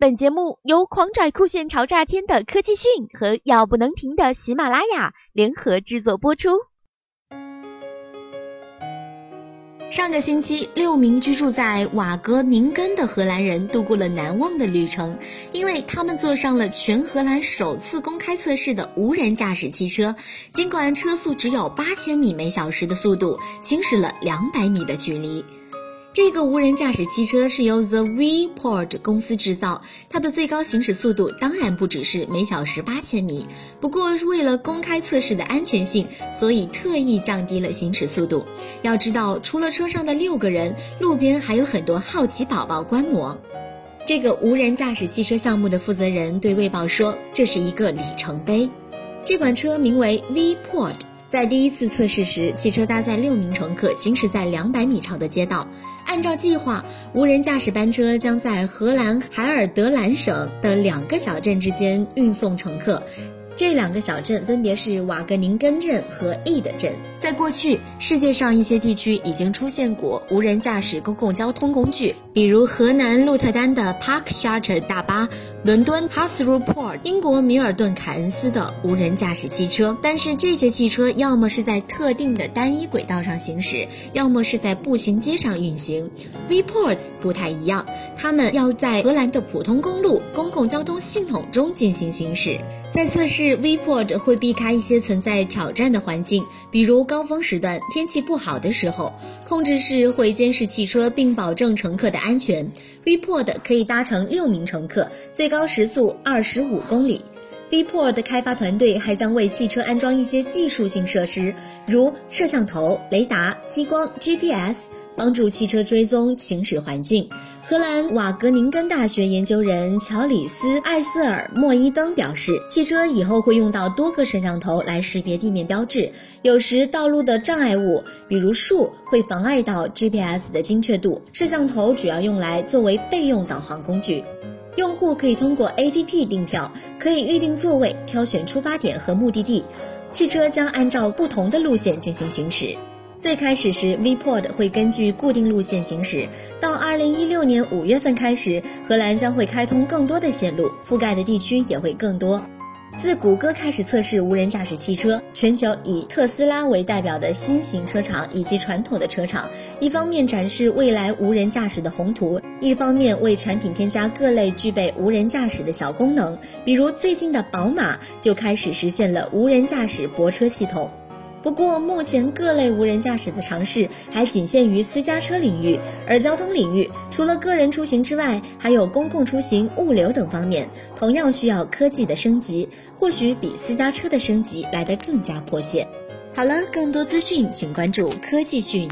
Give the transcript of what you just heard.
本节目由狂拽酷炫潮炸天的科技讯和要不能停的喜马拉雅联合制作播出。上个星期，六名居住在瓦格宁根的荷兰人度过了难忘的旅程，因为他们坐上了全荷兰首次公开测试的无人驾驶汽车。尽管车速只有八千米每小时的速度，行驶了两百米的距离。这个无人驾驶汽车是由 The V-Port 公司制造，它的最高行驶速度当然不只是每小时八千米，不过是为了公开测试的安全性，所以特意降低了行驶速度。要知道，除了车上的六个人，路边还有很多好奇宝宝观摩。这个无人驾驶汽车项目的负责人对《卫报》说：“这是一个里程碑。这款车名为 V-Port。”在第一次测试时，汽车搭载六名乘客，行驶在两百米长的街道。按照计划，无人驾驶班车将在荷兰海尔德兰省的两个小镇之间运送乘客。这两个小镇分别是瓦格宁根镇和 E 的镇。在过去，世界上一些地区已经出现过无人驾驶公共交通工具，比如河南鹿特丹的 Park s h a r t e r 大巴，伦敦 Heathrow Port，英国米尔顿凯恩斯的无人驾驶汽车。但是这些汽车要么是在特定的单一轨道上行驶，要么是在步行街上运行。V-Ports 不太一样，他们要在荷兰的普通公路公共交通系统中进行行驶。在测试 V-Port 会避开一些存在挑战的环境，比如高峰时段、天气不好的时候，控制室会监视汽车并保证乘客的安全。V-Port 可以搭乘六名乘客，最高时速二十五公里。V-Port 开发团队还将为汽车安装一些技术性设施，如摄像头、雷达、激光、GPS。帮助汽车追踪行驶环境。荷兰瓦格宁根大学研究人乔里斯·艾斯尔·莫伊登表示，汽车以后会用到多个摄像头来识别地面标志。有时道路的障碍物，比如树，会妨碍到 GPS 的精确度。摄像头主要用来作为备用导航工具。用户可以通过 APP 订票，可以预定座位，挑选出发点和目的地。汽车将按照不同的路线进行行驶。最开始时，V-Port 会根据固定路线行驶。到2016年5月份开始，荷兰将会开通更多的线路，覆盖的地区也会更多。自谷歌开始测试无人驾驶汽车，全球以特斯拉为代表的新型车厂以及传统的车厂，一方面展示未来无人驾驶的宏图，一方面为产品添加各类具备无人驾驶的小功能。比如最近的宝马就开始实现了无人驾驶泊车系统。不过，目前各类无人驾驶的尝试还仅限于私家车领域，而交通领域除了个人出行之外，还有公共出行、物流等方面，同样需要科技的升级，或许比私家车的升级来得更加迫切。好了，更多资讯请关注科技讯。